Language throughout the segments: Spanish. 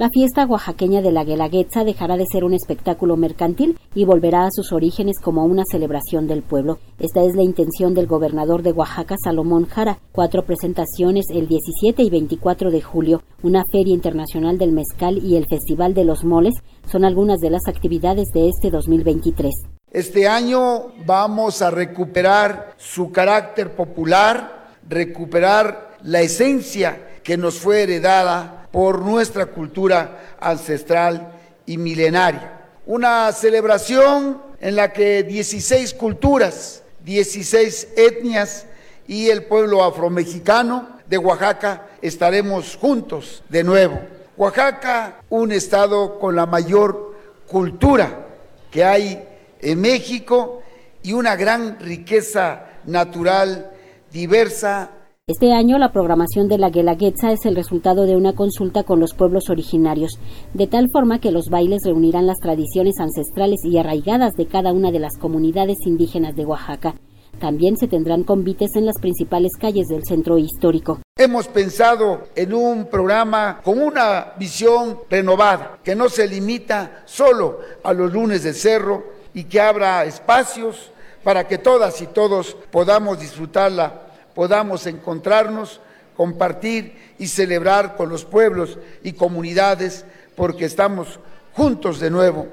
La fiesta oaxaqueña de la Guelaguetza dejará de ser un espectáculo mercantil y volverá a sus orígenes como una celebración del pueblo. Esta es la intención del gobernador de Oaxaca, Salomón Jara. Cuatro presentaciones el 17 y 24 de julio, una feria internacional del mezcal y el Festival de los Moles son algunas de las actividades de este 2023. Este año vamos a recuperar su carácter popular, recuperar la esencia que nos fue heredada por nuestra cultura ancestral y milenaria. Una celebración en la que 16 culturas, 16 etnias y el pueblo afromexicano de Oaxaca estaremos juntos de nuevo. Oaxaca, un estado con la mayor cultura que hay en México y una gran riqueza natural diversa este año la programación de la Guelaguetza es el resultado de una consulta con los pueblos originarios, de tal forma que los bailes reunirán las tradiciones ancestrales y arraigadas de cada una de las comunidades indígenas de Oaxaca. También se tendrán convites en las principales calles del centro histórico. Hemos pensado en un programa con una visión renovada, que no se limita solo a los lunes de cerro y que abra espacios para que todas y todos podamos disfrutarla podamos encontrarnos, compartir y celebrar con los pueblos y comunidades porque estamos juntos de nuevo.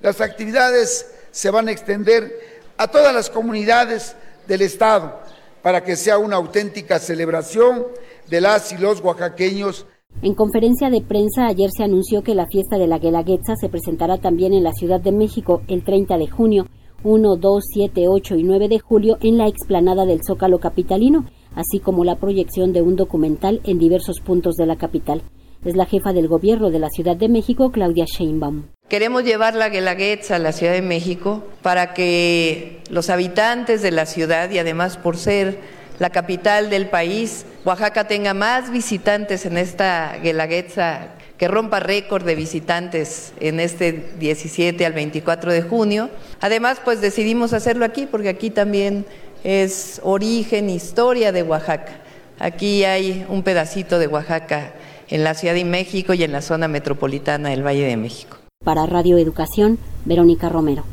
Las actividades se van a extender a todas las comunidades del Estado para que sea una auténtica celebración de las y los oaxaqueños. En conferencia de prensa ayer se anunció que la fiesta de la Guelaguetza se presentará también en la Ciudad de México el 30 de junio 1, 2, 7, 8 y 9 de julio en la explanada del Zócalo Capitalino, así como la proyección de un documental en diversos puntos de la capital. Es la jefa del gobierno de la Ciudad de México, Claudia Sheinbaum. Queremos llevar la Guelaguetza a la Ciudad de México para que los habitantes de la ciudad y además por ser la capital del país, Oaxaca tenga más visitantes en esta Guelaguetza que rompa récord de visitantes en este 17 al 24 de junio. Además, pues decidimos hacerlo aquí porque aquí también es origen, historia de Oaxaca. Aquí hay un pedacito de Oaxaca en la Ciudad de México y en la zona metropolitana del Valle de México. Para Radio Educación, Verónica Romero.